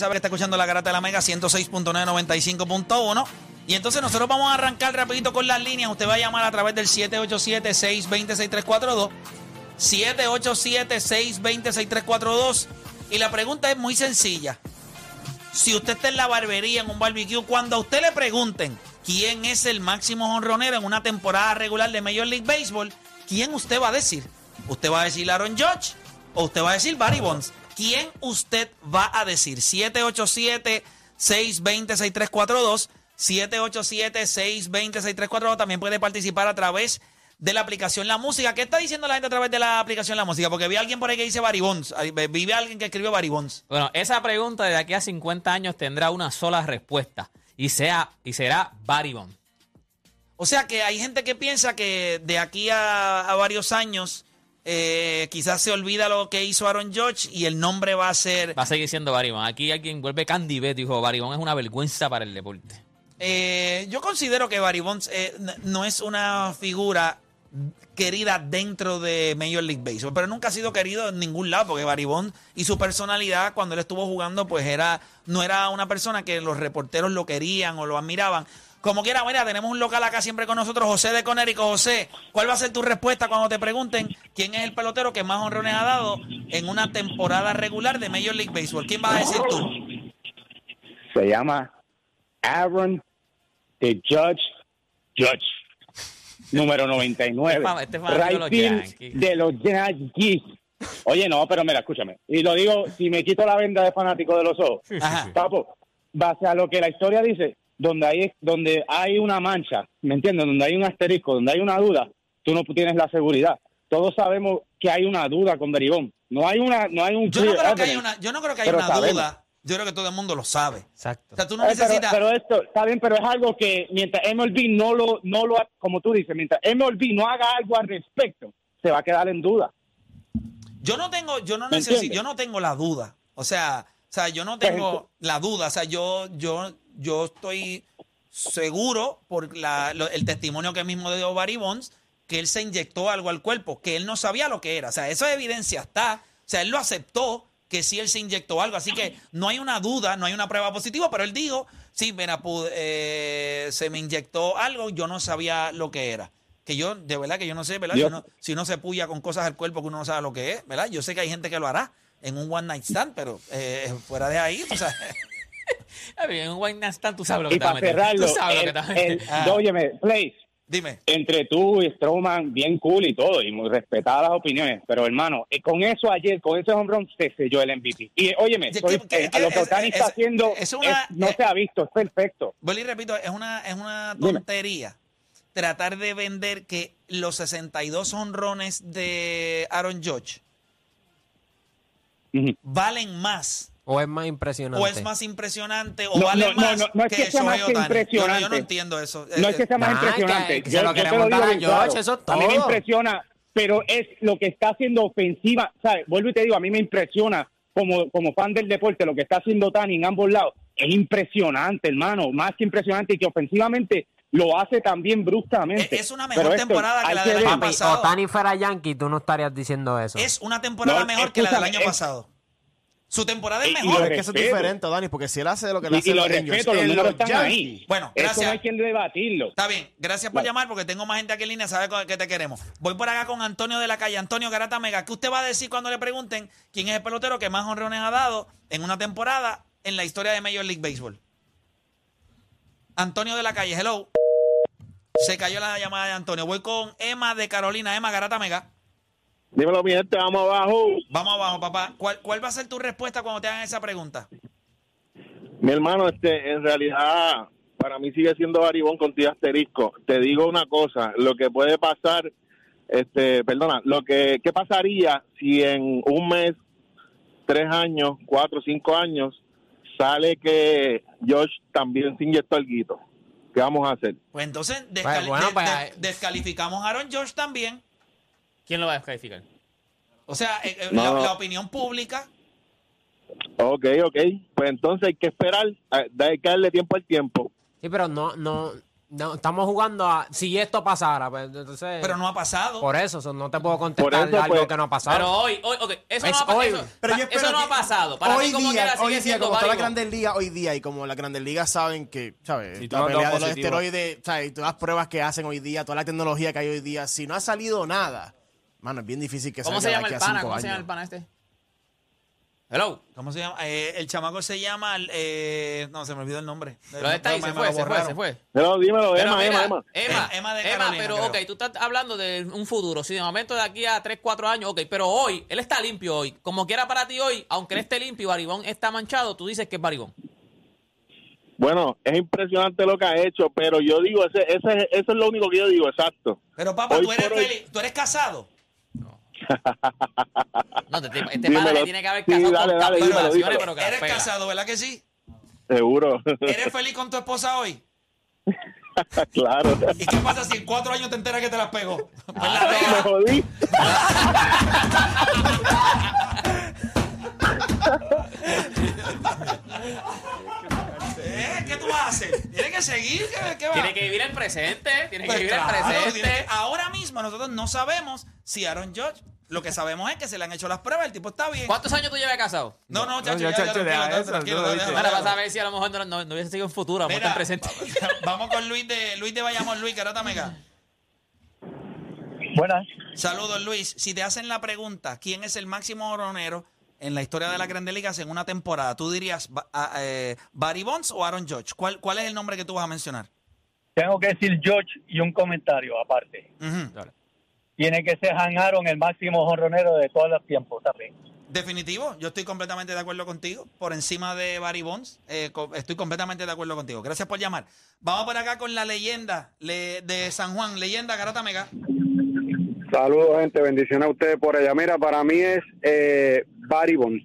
sabe que está escuchando la garata de la Mega 106.995.1. Y entonces nosotros vamos a arrancar rapidito con las líneas. Usted va a llamar a través del 787-620-6342. 787-620-6342. Y la pregunta es muy sencilla. Si usted está en la barbería, en un barbecue, cuando a usted le pregunten quién es el máximo honronero en una temporada regular de Major League Baseball, ¿quién usted va a decir? ¿Usted va a decir Aaron Judge o usted va a decir Barry Bonds? ¿Quién usted va a decir? 787-620-6342. 787-620-6342. También puede participar a través de la aplicación La Música. ¿Qué está diciendo la gente a través de la aplicación La Música? Porque vi a alguien por ahí que dice. Ahí Vi a alguien que escribió Barry Bonds. Bueno, esa pregunta de aquí a 50 años tendrá una sola respuesta y, sea, y será Barry Bond. O sea que hay gente que piensa que de aquí a, a varios años eh, quizás se olvida lo que hizo Aaron George y el nombre va a ser... Va a seguir siendo Barry Bond. Aquí alguien vuelve Candy Bet, dijo Barry Bond es una vergüenza para el deporte. Eh, yo considero que Barry Bonds eh, no es una figura querida dentro de Major League Baseball, pero nunca ha sido querido en ningún lado, porque Barry Bonds y su personalidad cuando él estuvo jugando, pues era no era una persona que los reporteros lo querían o lo admiraban. Como quiera, mira, tenemos un local acá siempre con nosotros, José de Conérico. José, ¿cuál va a ser tu respuesta cuando te pregunten quién es el pelotero que más honrones ha dado en una temporada regular de Major League Baseball? ¿Quién vas a decir tú? Se llama Aaron the Judge Judge. Número 99. Este este de Right de los Yankees. Oye, no, pero mira, escúchame. Y lo digo, si me quito la venda de fanático de los ojos, Ajá. papo, base a lo que la historia dice, donde hay, donde hay una mancha, ¿me entiendes? Donde hay un asterisco, donde hay una duda, tú no tienes la seguridad. Todos sabemos que hay una duda con Beribón. No hay una, no hay un Yo no creo que evidence. una, yo no creo que haya una sabemos. duda. Yo creo que todo el mundo lo sabe. Exacto. O sea, tú no Eh, pero, necesitas. pero esto, está bien, pero es algo que mientras MLB no lo, no lo, ha- como tú dices, mientras MLB no haga algo al respecto, se va a quedar en duda. Yo no tengo, yo no ¿Me necesito, yo no tengo la duda. O sea, o sea, yo no tengo la duda. O sea, yo, yo, yo estoy seguro por la, lo- el testimonio que mismo dio Barry Bonds que él se inyectó algo al cuerpo, que él no sabía lo que era. O sea, esa evidencia está. O sea, él lo aceptó que sí él se inyectó algo. Así que no hay una duda, no hay una prueba positiva, pero él dijo, sí, mira, eh, se me inyectó algo, yo no sabía lo que era. Que yo, de verdad que yo no sé, ¿verdad? Si uno, si uno se puya con cosas al cuerpo que uno no sabe lo que es, ¿verdad? Yo sé que hay gente que lo hará en un one night stand, pero eh, fuera de ahí, o sea, un wine stand, tú sabes lo que Y te a para cerrarlo, Tú sabes lo que el, te vas a meter. el- Ah. óyeme, Place, dime. entre tú y Strowman, bien cool y todo, y muy respetadas las opiniones, pero hermano, eh, con eso ayer, con ese home run, se selló el MVP. Y óyeme, ¿Qué- soy- qué- eh, qué- lo que Otani es- está haciendo es una- es- no eh, se ha visto, es perfecto. Vuelvo y repito, es una, es una Dime. tontería tratar de vender que los 62 honrones de Aaron Ujú. valen más ¿O es más impresionante? o es más impresionante o No, valen no, no, más no, no es que sea Shohei más que Ohtani. Yo no- Yo, no impresionante. entiendo eso. No es que sea más Nah, impresionante. que- que se lo te queremos digo dar a. George, eso es A mí me todo. impresiona, pero es lo que está haciendo ofensiva. ¿sabes? Vuelvo y te digo, a mí me impresiona como, como fan del deporte lo que está haciendo Tani en ambos lados. Es impresionante, hermano. Más que impresionante y que ofensivamente lo hace también bruscamente. Es- una mejor esto, temporada que la del año pasado. Otani fuera Yankee, tú no estarías diciendo eso. Es una temporada No, mejor que la del año es- pasado. Su temporada es Y- y mejor. Es que eso es diferente, Dani, porque si él hace lo que le hace y lo respeto, los números los están Yankees. ahí. Bueno, Eso gracias. no hay quien debatirlo. Está bien, gracias por Vale. llamar porque tengo más gente aquí en línea, sabe que te queremos. Voy por acá con Antonio de la calle. Antonio Garata Mega, ¿qué usted va a decir cuando le pregunten quién es el pelotero que más honrones ha dado en una temporada en la historia de Major League Baseball? Antonio de la calle, hello. Se cayó la llamada de Antonio. Voy con Emma de Carolina. Emma Garata Mega. Dímelo, mi gente, vamos abajo. Vamos abajo, papá. ¿Cuál, cuál va a ser tu respuesta cuando te hagan esa pregunta? Mi hermano, este, en realidad, para mí sigue siendo Baribón con asterisco. Te digo una cosa, lo que puede pasar, este, perdona, lo que, ¿qué pasaría si en un mes, tres años, cuatro, cinco años, sale que Josh también se inyectó el guito? ¿Qué vamos a hacer? Pues entonces bueno, pues, descalificamos a Aaron George también. ¿Quién lo va a descalificar? O sea, eh, eh, No, la, no. la opinión pública. Ok, ok. Pues entonces hay que esperar, hay que darle tiempo al tiempo. Sí, pero no, no, No, estamos jugando a si esto pasara, pues entonces. Pero no ha pasado. Por eso, so, no te puedo contestar Por eso, algo pues, que no ha pasado. Pero hoy, hoy, ok, eso Es no ha pasado. hoy. Eso, Pero yo eso no ha pasado. Para hoy mí, como día, quiera, hoy sigue día, siendo como las Barry grandes ligas hoy día y como las grandes ligas saben que, ¿sabes? Si la pelea de los esteroides, ¿sabes? Y todas las pruebas que hacen hoy día, toda la tecnología que hay hoy día, si no ha salido nada, mano, es bien difícil que ¿Cómo se llama el pana? ¿Cómo se llama el pana este? Hello. ¿Cómo se llama? Eh, el chamaco se llama. eh, no, se me olvidó el nombre. Pero está ahí, se fue, se fue, se fue. Pero dímelo, Pero Emma, mira, Emma, Emma. Emma, Emma de Emma, Carolina, pero creo. ok, tú estás hablando de un futuro. Si de momento de aquí a 3, 4 años, ok, pero hoy, él está limpio hoy. Como quiera para ti hoy, aunque él esté limpio y Baribón está manchado, tú dices que es Baribón. Bueno, es impresionante lo que ha hecho, pero yo digo, ese, ese, eso es lo único que yo digo, exacto. Pero papá, Hoy tú eres, por hoy- feliz- tú eres casado. No, este, este Dímelo. le tiene que haber Sí, casado dale, con dale, dímelo, cancelaciones, dímelo. pero que las Eres pega. casado, ¿verdad que sí? Seguro. ¿Eres feliz con tu esposa hoy? claro. ¿Y qué pasa si en cuatro años te enteras que te las pegó? Pues la Me deja. jodí. ¿Eh? ¿Qué tú vas a hacer? Tienes que seguir. ¿Qué, qué va? Tiene que vivir el presente, tiene que Pues vivir claro, el presente. que- ahora mismo nosotros no sabemos si Aaron Judge. Lo que sabemos es que se le han hecho las pruebas, el tipo está bien. ¿Cuántos años tú llevas casado? No, no, chacho, No, ya, chacho, ya, tranquilo, tranquilo, vas a ver si a lo mejor no, no, no hubiese sido en futuro, vamos Mira, en presente. Vamos con Luis de Luis de Bayamón, Luis Carota Mega. Buenas. Saludos, Luis. Si te hacen la pregunta, ¿quién es el máximo horonero en la historia de la Grandes Ligas en una temporada? ¿Tú dirías a- eh, Barry Bonds o Aaron Judge? ¿Cuál, ¿Cuál es el nombre que tú vas a mencionar? Tengo que decir George y un comentario aparte. Ujú. Tiene que ser Han Aaron el máximo jonronero de todos los tiempos también. Definitivo, yo estoy completamente de acuerdo contigo. Por encima de Barry Bonds, eh, estoy completamente de acuerdo contigo. Gracias por llamar. Vamos por acá con la leyenda le- de San Juan. Leyenda, Garota Mega. Saludos, gente. Bendiciones a ustedes por allá. Mira, para mí es eh, Barry Bonds.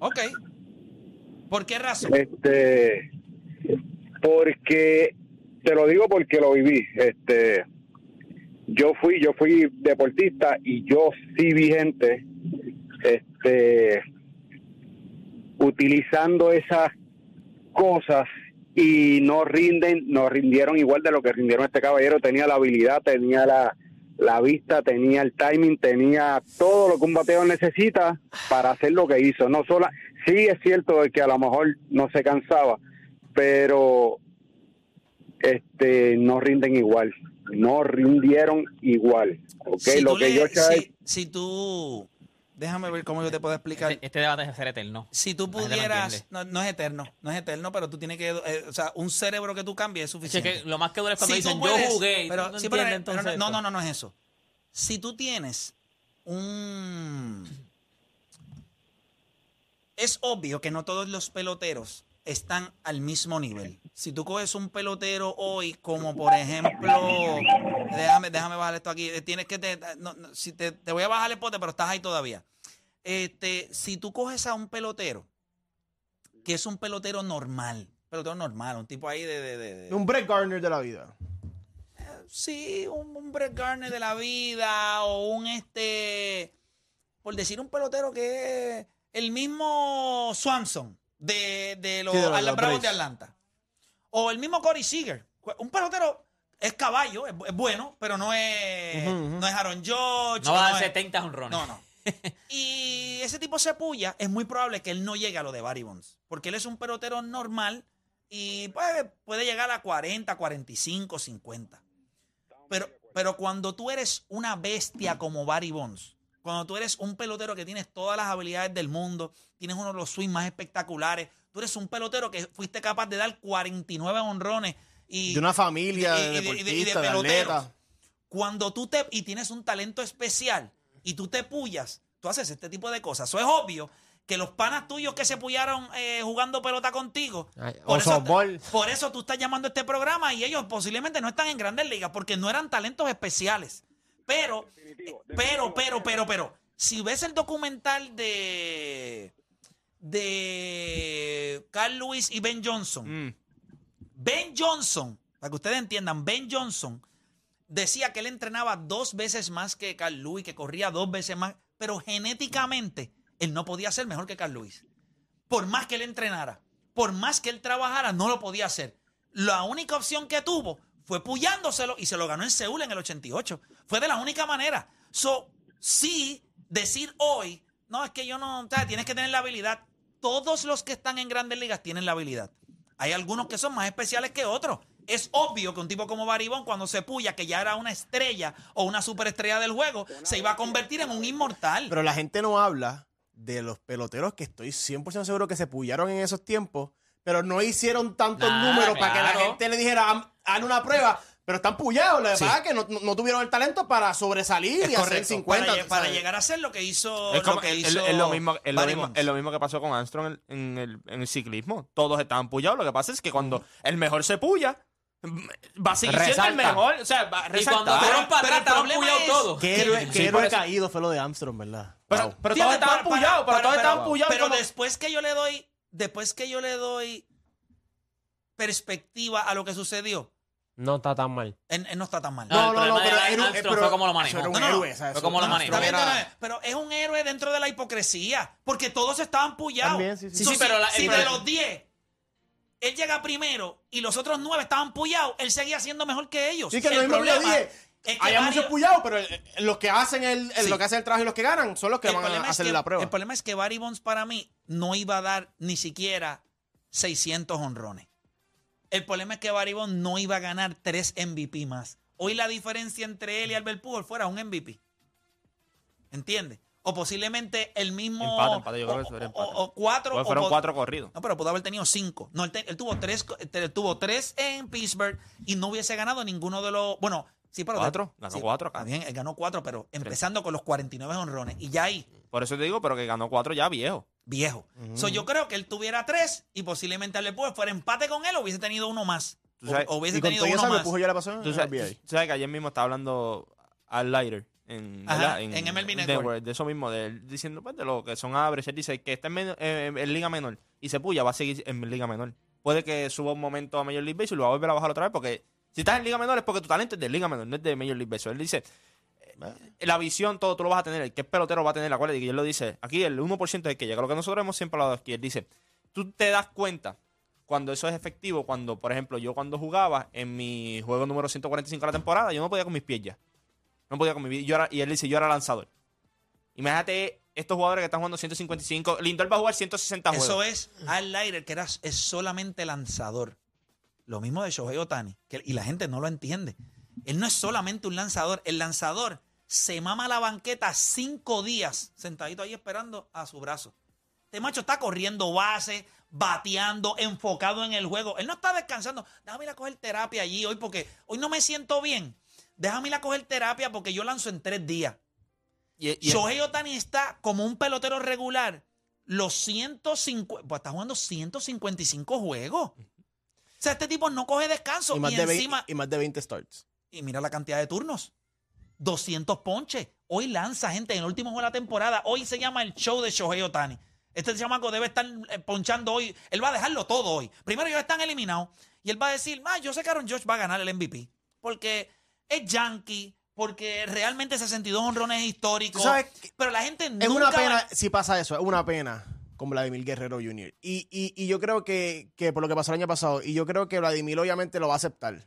Ok. ¿Por qué razón? Este, porque te lo digo porque lo viví. Este, yo fui, yo fui deportista y yo sí vi gente, este, utilizando esas cosas y no rinden, no rindieron igual de lo que rindieron este caballero. Tenía la habilidad, tenía la, la vista, tenía el timing, tenía todo lo que un bateador necesita para hacer lo que hizo. No solo, sí es cierto que a lo mejor no se cansaba, pero este no rinden igual, no rindieron igual. ¿ok? si, lo tú que le- yo si tú... Déjame ver cómo yo te puedo explicar. Este, este debate es ser eterno. Si tú pudieras, no, no es eterno, no es eterno, pero tú tienes que, eh, o sea, un cerebro que tú cambies es suficiente. que lo más que duele es cuando Si tú dicen puedes- yo jugué. pero, no sí, pero- entiendes pero entonces no, no, no, no es eso. Si tú tienes un... Es obvio que no todos los peloteros están al mismo nivel. Si tú coges un pelotero hoy, como por ejemplo, déjame, déjame bajar esto aquí, eh, tienes que, te, no, no, si te, te voy a bajar el pote, pero estás ahí todavía. Este, si tú coges a un pelotero, que es un pelotero normal, pelotero normal, un tipo ahí de- de- de, de Un Brett Gardner de la vida. Sí, un, un Brett Gardner de la vida o un este, por decir un pelotero que es el mismo Swanson de, de los Sí, de los- Bravos de. Atlanta. O el mismo Corey Seager. Un pelotero es caballo, es, bu- es bueno, pero no es, no es Aaron George. No va a es- dar 70 honrones. no, no. y ese tipo se puya, es muy probable que él no llegue a lo de Barry Bonds. Porque él es un pelotero normal y pues, puede llegar a 40, 45, 50. Pero, pero cuando tú eres una bestia como Barry Bonds, cuando tú eres un pelotero que tienes todas las habilidades del mundo, tienes uno de los swings más espectaculares, tú eres un pelotero que fuiste capaz de dar 49 honrones y De una familia, y- de y de- y de- y de deportistas, de, peloteros. cuando tú te y tienes un talento especial y tú te puyas, tú haces este tipo de cosas. Eso es obvio que los panas tuyos que se puyaron eh, jugando pelota contigo, Ay, por o eso, softball. por eso tú estás llamando a este programa y ellos posiblemente no están en grandes ligas porque no eran talentos especiales. Pero, pero, pero, pero, pero, si ves el documental de de Carl Lewis y Ben Johnson, Mm. Ben Johnson, para que ustedes entiendan, Ben Johnson decía que él entrenaba dos veces más que Carl Lewis, que corría dos veces más, pero genéticamente él no podía ser mejor que Carl Lewis. Por más que él entrenara, por más que él trabajara, no lo podía hacer. La única opción que tuvo fue pullándoselo y se lo ganó en Seúl en el 88. Fue de la única manera. So, sí, decir hoy, no, es que yo no, o sea, tienes que tener la habilidad. Todos los que están en grandes ligas tienen la habilidad. Hay algunos que son más especiales que otros. Es obvio que un tipo como Baribón, cuando se puya, que ya era una estrella o una superestrella del juego, se iba a convertir en un inmortal. Pero la gente no habla de los peloteros que estoy 100% seguro que se pullaron en esos tiempos, pero no hicieron tantos Nah, números para que la gente le dijera, "Haz- haz una prueba, pero están pullados. La Sí. verdad es que no, no- tuvieron el talento para sobresalir y hacer 50. para, llegar a ser lo que hizo. Es, como- lo que es- hizo es lo mismo, es, lo mismo, Bonds. es lo mismo que pasó con Armstrong en, en el, en el ciclismo. Todos estaban pullados. Lo que pasa es que cuando el mejor se puya, va a seguir siendo el mejor. O sea, va a Y cuando fueron para pero atrás, estaban todos. Qué héroe, sí, qué héroe caído fue lo de Armstrong, ¿verdad? Pero, Wow. pero Sí, todos estaban pullados, pero todos pero- estaban pullados. Pero como- después que yo le doy, después que yo le doy perspectiva a lo que sucedió, No está tan mal. él, él no está tan mal. No, No, el no, no, problema pero, pero- fue como lo manejó. Era un No, no, héroe, ¿sabes? fue como lo manejó. Era- pero es un héroe dentro de la hipocresía, porque todos estaban pullados. También, sí, sí. So, Sí, si- pero la- si el- de los 10 él llega primero y los otros 9 estaban pullados, él seguía siendo mejor que ellos. Sí, que El lo mismo que yo problema dije. es que Hay varios- muchos pullados, pero eh, los que hacen el, el- Sí. lo que hacen el trabajo y los que ganan son los que el van a hacer que- la prueba. El problema es que Barry Bonds para mí no iba a dar ni siquiera 600 honrones. El problema es que Barry Bonds no iba a ganar 3 MVP más. Hoy la diferencia entre él y Albert Pujols fuera un MVP. ¿Entiendes? O posiblemente el mismo... Empate, empate, yo creo o- que eso era o- empate. O, cuatro... Porque o fueron po- cuatro corridos. No, pero pudo haber tenido cinco. No, él, te- él tuvo tres, él tuvo tres en Pittsburgh y no hubiese ganado ninguno de los. Bueno, sí, pero. Cuatro, ganó cuatro acá. Bien, él ganó cuatro, pero empezando con los 49 honrones. Y ya ahí, Por eso te digo, pero que ganó cuatro ya viejo. Viejo. So, yo creo que él tuviera tres y posiblemente al después fuera empate con él o hubiese tenido uno más. Tú sabes- O, hubiese y tenido uno más. pujo ya la pasó en Tú sabes, NBA. tú sabes que ayer mismo estaba hablando al Lighter en, Ajá, en MLB Network. de eso mismo, de él diciendo pues, de lo que son average. Él dice que está en, men- eh, en Liga Menor y se puya, va a seguir en Liga Menor. Puede que suba un momento a Major League Baseball y lo va a volver a bajar otra vez porque si estás en Liga Menor es porque tu talento es de Liga Menor, no es de Major League Baseball. Él dice, la visión, todo tú lo vas a tener. El que es pelotero va a tener la cual y él lo dice. Aquí el 1% es que llega. Lo que nosotros hemos siempre hablado aquí. Él dice, tú te das cuenta cuando eso es efectivo, cuando, por ejemplo, yo cuando jugaba en mi juego número 145 de la temporada, yo no podía con mis pies ya. No podía con mi vida. Yo era- y él dice, yo era lanzador. Imagínate estos jugadores que están jugando 155. Lindor va a jugar 160 juegos. Eso es Al Leiter, que era, es solamente lanzador. Lo mismo de Shohei Otani. Que, y la gente no lo entiende. Él no es solamente un lanzador. El lanzador se mama la banqueta cinco días sentadito ahí esperando a su brazo. Este macho está corriendo base, bateando, enfocado en el juego. Él no está descansando. Déjame ir a coger terapia allí hoy porque hoy no me siento bien. Déjame ir a coger terapia porque yo lanzo en tres días. Y- y- Shohei Otani está como un pelotero regular. Los 150, pues está jugando 155 juegos. O sea, este tipo no coge descanso. y, Y, más de 20, encima, y más de 20 starts. Y mira la cantidad de turnos. 200 ponches. Hoy lanza gente en el último juego de la temporada. Hoy se llama el show de Shohei Otani. Este chamaco debe estar eh, ponchando hoy. Él va a dejarlo todo hoy. Primero ellos están eliminados. Y él va a decir, ah, yo sé que Aaron Josh va a ganar el MVP. Porque es yankee. Porque realmente 62 honrones sabes que pero la gente Es nunca una va- pena si pasa eso, es una pena con Vladimir Guerrero Jr. Y, y, y yo creo que, que por lo que pasó el año pasado, y yo creo que Vladimir obviamente lo va a aceptar.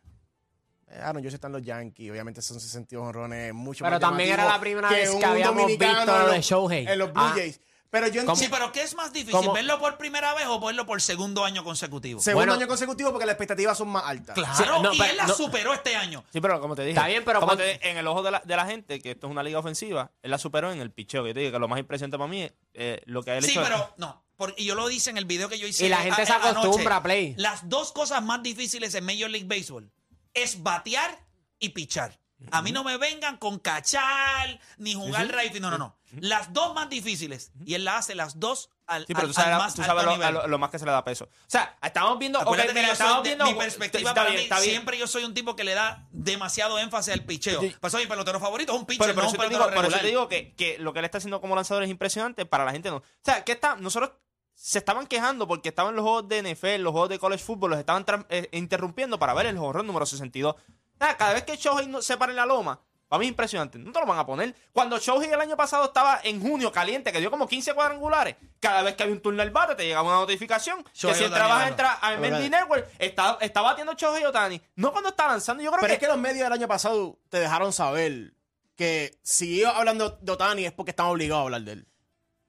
Eh, Ah, no, yo sé están los Yankees, obviamente son 62 honrones, mucho Pero más también era la primera que vez un que habíamos dominicano visto en lo los- de Shohei. En los Blue Ah. Jays. Pero yo ¿Cómo? Sí, entiendo pero ¿qué es más difícil? ¿Cómo? ¿Verlo por primera vez o verlo por segundo año consecutivo? segundo Bueno. año consecutivo porque las expectativas son más altas. Claro, Sí, no, y pero él la no- superó este año. Sí, pero como te dije. Está bien, pero como cuando- te dije, en el ojo de la, de la gente, que esto es una liga ofensiva, él la superó en el picheo. Que yo te digo que lo más impresionante para mí es eh, lo que ha Sí, hecho. pero no. por- y yo lo hice en el video que yo hice. Y la gente a- se acostumbra a play. Las dos cosas más difíciles en Major League Baseball es batear y pichar. A mí no me vengan con cachar ni jugar right. No, no, no. Las dos más difíciles. Y él la hace las dos al, Sí, pero al- tú sabes, más tú sabes lo, lo- lo más que se le da peso. O sea, estamos viendo. ok, Acuérdate que mira, estamos de- viendo. mi perspectiva está para bien, mí, bien. siempre yo soy un tipo que le da demasiado énfasis al picheo. Sí. Por eso mi pelotero favorito es un pitcher, Pero, pero no un te pelotero digo, por eso te digo que, que lo que él está haciendo como lanzador es impresionante para la gente no. O sea, que está, nosotros se estaban quejando porque estaban los juegos de NFL, los juegos de college football, los estaban eh, interrumpiendo para ver el horror número 62. O sea, cada vez que Shohei no- se para en la loma, Para mí es impresionante. No te lo van a poner. Cuando Shohei el año pasado estaba en junio caliente, que dio como 15 cuadrangulares, cada vez que había un turno al bate te llegaba una notificación Shohei que si Ohtani entrabas a MLB Network, está, está batiendo Shohei Otani. No cuando está lanzando. Yo creo Pero que, es que los medios del año pasado te dejaron saber que si ellos hablando de Otani es porque están obligados a hablar de él.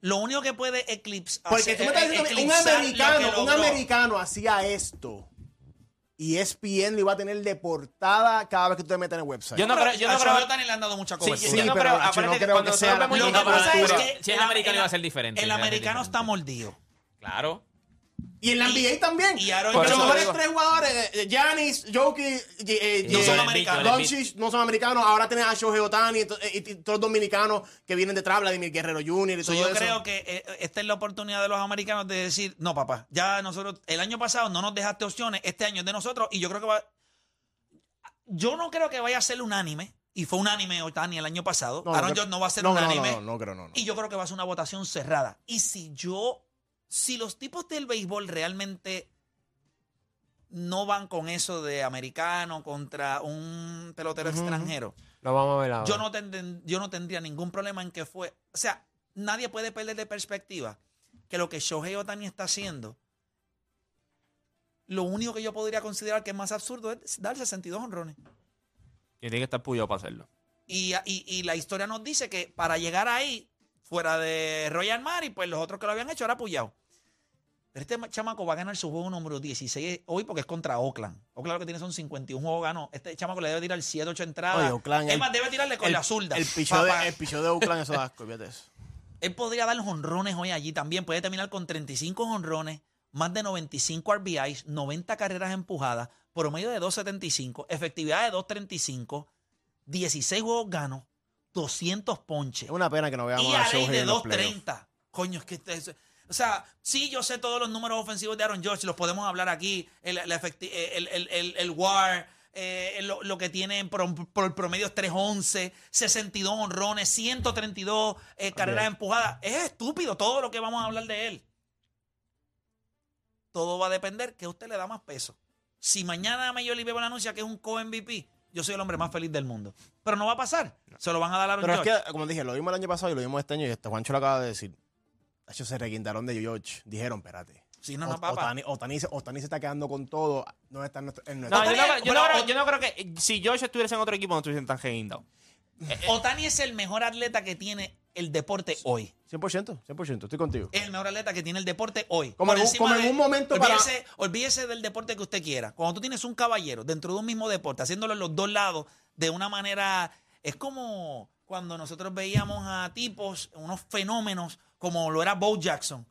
Lo único que puede eclipsar. Porque tú me estás diciendo que un americano, un americano hacía esto y E ESPN lo iba a tener de portada cada vez que tú te metes en el website. Yo no creo- yo no creo- le han dado mucha Sí, cobertura. yo no pero, creo, que creo cuando que sea la misma cobertura- Si es el- americano el- iba a ser diferente, El americano. está mordido. Claro. Y en la NBA también. Y Aaron los mejores tres jugadores, eh, Giannis, Jokic, eh, No eh, son eh, americanos. Doncic, no son americanos. Ahora tenés a Shohei Otani y, eh, todos los dominicanos que vienen detrás, Vladimir Guerrero Jr. y So, todo yo eso. creo que eh, esta es la oportunidad de los americanos de decir, no, papá, ya nosotros, el año pasado no nos dejaste opciones, este año es de nosotros, y yo creo que va. Yo no creo que vaya a ser unánime, y fue unánime Otani el año pasado. No, Aaron no, Judge no va a ser no, no, no, unánime. No, no, no creo, no. no. Y yo creo que va a ser una votación cerrada. Y si yo, si los tipos del béisbol realmente no van con eso de americano contra un pelotero extranjero, Lo vamos a ver ahora. yo no, tendr- yo no tendría ningún problema en que fue. O sea, nadie puede perder de perspectiva que lo que Shohei Otani está haciendo, lo único que yo podría considerar que es más absurdo es dar 62 honrones. Y tiene que estar puyado para hacerlo. Y, y- y la historia nos dice que para llegar ahí, fuera de Royal Mari, pues los otros que lo habían hecho era Puyao. Pero este ma- chamaco va a ganar su juego número 16 hoy porque es contra Oakland. Oakland lo que tiene son 51 juegos ganó. Este chamaco le debe tirar 7, 8 entradas. Oye, Oakland, es el- más, debe tirarle con el, la zurda. El pichó de, Papá. el pichó de Oakland, eso da asco, fíjate eso. Él podría dar honrones hoy allí también. Puede terminar con 35 honrones, más de 95 RBIs, 90 carreras empujadas, promedio de 2.75, efectividad de 2.35, 16 juegos ganos, 200 ponches. Es una pena que no veamos Y a Shohei de en los playoffs. 2.30. Coño, es que es- O sea, sí, yo sé todos los números ofensivos de Aaron George, los podemos hablar aquí. El, el, el, el, el WAR, eh, lo, lo que tiene por, por el promedio es 311, 62 honrones, 132 eh, carreras empujadas. Es estúpido todo lo que vamos a hablar de él. Todo va a depender que usted le da más peso. Si mañana Major League Baseball anuncia que es un co-MVP, yo soy el hombre más feliz del mundo. Pero no va a pasar. Se lo van a dar a Aaron Pero es que, como dije, lo vimos el año pasado y lo vimos este año y este Juancho lo acaba de decir. Hecho, se reguindaron de George. Dijeron, espérate. Sí, no, no, Ot- papá. Otani, Otani se- Otani se está quedando con todo. No está en nuestro. en No, yo no, creo- yo, no Pero- creo, yo no creo que eh, si George estuviese en otro equipo no estuviesen tan reguindados. Otani es el mejor atleta que tiene el deporte hoy. 100%, 100%, estoy contigo. Es el mejor atleta que tiene el deporte hoy. Como en un- encima como en de- un momento para- olvídese, olvídese del deporte que usted quiera. Cuando tú tienes un caballero dentro de un mismo deporte, haciéndolo en los dos lados de una manera. Es como cuando nosotros veíamos a tipos, unos fenómenos, como lo era Bo Jackson,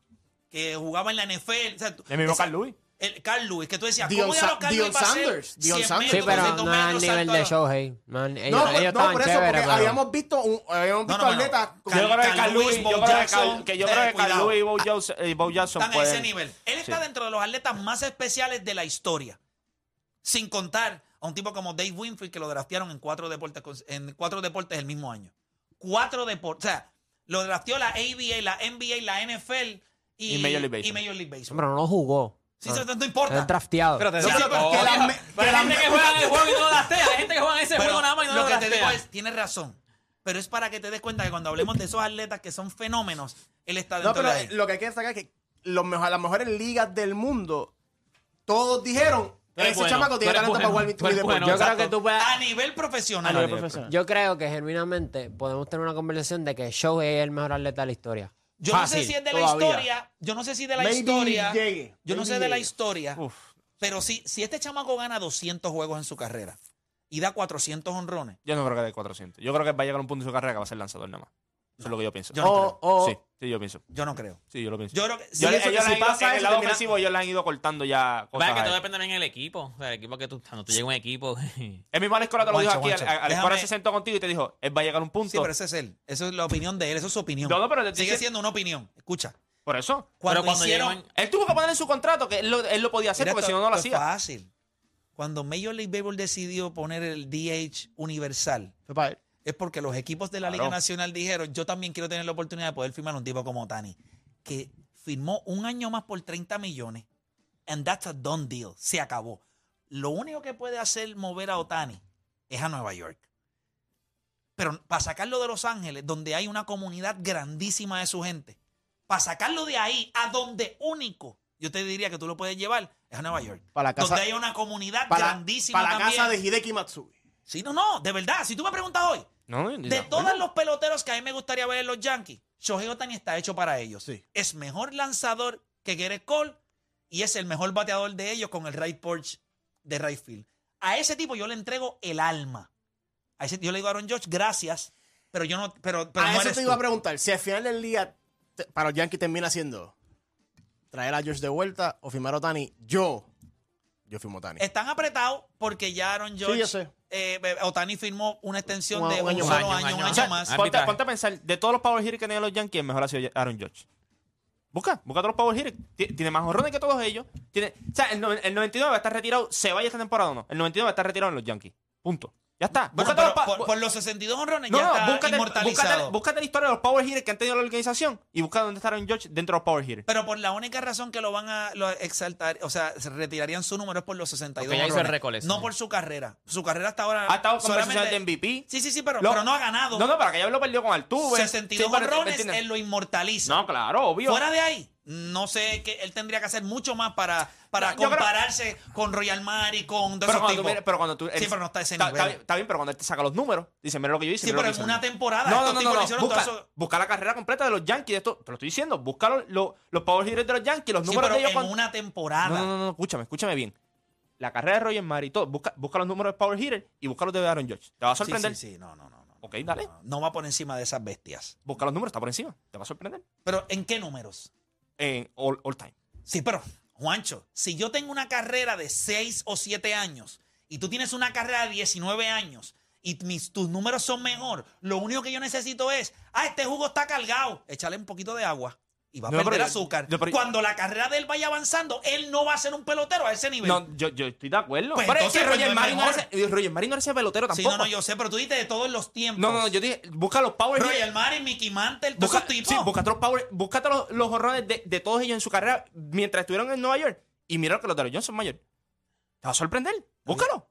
que jugaba en la NFL. O sea, El mismo esa- Carl Lewis. El Carl Lewis, que tú decías, Dion ¿cómo ya Sa- los Carl Dion Lewis va a Sanders, Dion 100 Sanders. Sí, pero 200 no al nivel de Shohei. No, ellos, No, ellos no, estaban por eso, chéveres, porque pero- habíamos visto, un, habíamos No, visto no, no, no. atletas. Yo creo que Carl Carl Lewis, Lewis, Bo yo creo que Jackson, Carl- que yo creo que Carl cuidado. Lewis y Bo Jackson, y Bo Jackson están a pueden- ese nivel. Él está Sí. dentro de los atletas más especiales de la historia. Sin contar a un tipo como Dave Winfield que lo draftearon en cuatro deportes cons- en cuatro deportes el mismo año. Cuatro deportes, o sea, lo drafteó la ABA, la NBA, la NFL y, Y Major League Baseball. y Major League Baseball. Pero no jugó. Sí, eso no Es importa. drafteado. Pero te digo- sí, pero que las me- pero que hay las gente me- que juega en el juego y no lo draftea. Hay gente que juega en ese Pero juego nada más y no lo lo que te digo es, tienes razón. Pero es para que te des cuenta que cuando hablemos de esos atletas que son fenómenos, él está No, dentro pero de ahí. lo que hay que destacar es que los mejor- las mejores ligas del mundo, todos dijeron, ese bueno, chamaco tiene talento para bueno, jugar eres deporte. bueno, Yo exacto. creo que tú puedes... A nivel A profesional. nivel profesional. Yo creo que genuinamente podemos tener una conversación de que Shohei es el mejor atleta de la historia. Yo no sé si es de la todavía. historia, yo no sé si de la Maybe historia, llegue, yo no maybe sé de la llegue. historia, Uf. pero si, si este chamaco gana 200 juegos en su carrera y da 400 honrones, Yo no creo que de 400. Yo creo que va a llegar a un punto de su carrera que va a ser lanzador nada más. Eso es lo que yo pienso. yo no O, creo. o- sí, sí, yo pienso. Yo no creo. Sí, yo lo pienso. Yo creo que Yo- sí, ellos eso- le han si ido- pasa en el lado termina- ofensivo ellos le han ido cortando ya cosas. Vaya que a todo él. depende también del equipo. O sea, el equipo que tú, cuando tú llegas a un equipo. El mismo Alex Cora te lo dijo aquí. Juancho, Alex Cora déjame- se sentó contigo y te dijo, él va a llegar a un punto. Sí, pero ese es él. Eso es la opinión de él, eso es su opinión. No, no, pero te Sigue siendo una opinión. Escucha. Por eso. Cuando, Pero cuando hicieron, llegan- Él tuvo que poner en su contrato que él lo, él lo podía hacer Mira, porque esto- si no, no lo esto es hacía. fácil. Cuando Major League Baseball decidió poner el DH universal, Fue para él. Es porque los equipos de la Claro. Liga Nacional dijeron, yo también quiero tener la oportunidad de poder firmar un tipo como Otani, que firmó un año más por 30 millones, and that's a done deal, se acabó. Lo único que puede hacer mover a Otani es a Nueva York. Pero para sacarlo de Los Ángeles, donde hay una comunidad grandísima de su gente, para sacarlo de ahí a donde único, yo te diría que tú lo puedes llevar, es a Nueva York. Para la casa- donde hay una comunidad Para, grandísima para la también. casa de Hideki Matsui. Sí, no, no, de verdad. Si tú me preguntas hoy, No, de todos los peloteros que a mí me gustaría ver en los Yankees, Shohei Otani está hecho para ellos. Sí. Es mejor lanzador que Gerrit Cole y es el mejor bateador de ellos con el right porch de right field. A ese tipo yo le entrego el alma. A ese yo le digo a Aaron Judge, gracias, pero yo no, pero, pero a no eso te iba a preguntar. Si al final del día te- para los Yankees termina siendo traer a George de vuelta o firmar a Otani, yo, yo firmo Otani. Están apretados porque ya Aaron Judge, yo sé. eh, Otani firmó una extensión Un- de un un, año solo más. año, un Un año, más. Ah, Ponte, ponte a pensar, de todos los power hitters que tienen los Yankees, el mejor ha sido Aaron Judge. Busca, busca todos los power hitters. Ti- Tiene más horrones que todos ellos. Tiene, o sea, el, el 99 va a estar retirado, se vaya esta temporada o no. El 99 va a estar retirado en los Yankees. Punto. Ya está. Bueno, pero los por, por los 62 honrones No, ya no, está búscate, inmortalizado. búscate- búscate la historia de los power hitters que han tenido la organización y busca dónde está Aaron Judge dentro de los power hitters. Pero por la única razón que lo van a lo exaltar, o sea, se retirarían su número es por los 62 Porque ya hizo el honrones. No por su carrera. Su carrera hasta ahora Ha estado con solamente- de MVP. Sí, sí, sí, pero, Lo- pero no ha ganado. No, no, para que ya lo perdió con Altuve. 62 Sí, él lo inmortaliza. No, claro, obvio. Fuera de ahí, no sé que él tendría que hacer mucho más para, para creo- compararse con Royal Mari, con pero cuando, tú pero cuando tú. Sí, pero no está ese está, nivel. Está, bien- está bien, pero cuando él te saca los números, dice, mira lo que yo hice. Sí, pero en una temporada. No, no, no, no, Busca, eso. busca la carrera completa de los Yankees. de Esto, te lo estoy diciendo. Busca los, los, los power hitters de los Yankees, los Sí, números pero de ellos. en cuando- una temporada. No, no, no, escúchame, escúchame bien. La carrera de Roger Mari, todo. Busca, busca los números de power hitters y busca los de Aaron Judge. Te va a Sí, sorprender. sí, sí, no, no, no. no. Ok, dale. No, no va por encima de esas bestias. Busca los números, está por encima. Te va a sorprender. Pero ¿en qué números? All time. Sí, pero, Juancho, si yo tengo una carrera de 6 o 7 años y tú tienes una carrera de 19 años y mis, tus números son mejor, lo único que yo necesito es, ah, este jugo está cargado, échale un poquito de agua y va a No, perder pero- azúcar. pero- Cuando la carrera de él vaya avanzando, él no va a ser un pelotero a ese nivel. No, yo, yo estoy de acuerdo. Pues pero entonces, es que pues, Roger no es no, mejor. era ese, Roger Mari no era ese pelotero sí, tampoco. no, no, yo sé, pero tú dices de todos los tiempos. No, no, no, yo dije, busca los power. Royal Mari, Mickey Mantle, todos Busca, esos tipos. sí, búscate los, power, búscate los, los horrores de, de todos ellos en su carrera mientras estuvieron en Nueva York. Y mira que los de los Jones son mayores. Te va a sorprender. Búscalo.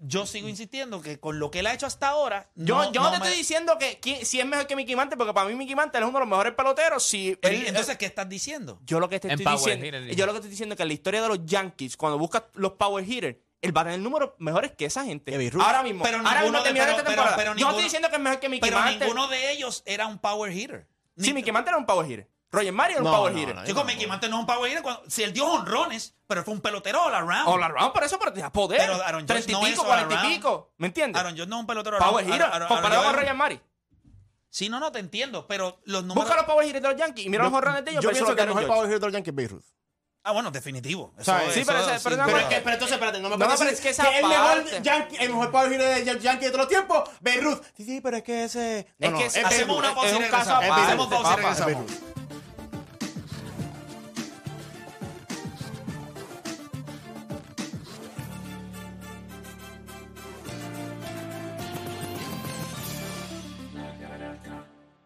Yo sigo insistiendo que con lo que él ha hecho hasta ahora. Yo, no- yo no te me- estoy diciendo que quién- si es mejor que Mickey Mantle, porque para mí Mickey Mantle es uno de los mejores peloteros. Si Pero, él- Entonces, ¿qué estás diciendo? yo lo que te estoy diciendo, hitter, yo lo que te estoy diciendo es que en la historia de los Yankees, cuando buscas los power hitters, él va a tener números mejores que esa gente. Ahora mismo. Pero ahora ninguno mismo de- pero- esta pero- temporada. pero yo no ninguno- estoy diciendo que es mejor que Mickey Pero Mantle. ninguno de ellos era un power hitter. Sí, Ni- Mickey Mantle era un power hitter. Roger Mario era un No, power no, hitter. no, Chico, Mickey Mantle no es un power hitter. cuando- si él dio honrones, pero fue un pelotero all around. All around, por eso, pero tenía poder. Pero Aaron Judge 30 y no es pico, all 40 y pico. ¿Me entiendes? Aaron Judge no es un pelotero all Power around. hitter. Comparado con Roger Mari. Sí, no, no, te entiendo. Pero los números. Busca los power hitters de los Yankees y mira los horrores de ellos. Yo pienso que el mejor power hitter de los Yankees es Babe Ruth. Ah, bueno, definitivo. Eso-. Sí, eso pero sin pero no, Pero, que- pero entonces, espérate, no me No, puedes no, pero es que esa el mejor, Yankee, el mejor power hitter de Yan- Yankee de todos los tiempos, Babe Ruth. Sí, sí, pero es que ese... No, Es no, que es es- Hacemos una pausa y regresamos. Hacemos pausa y regresamos.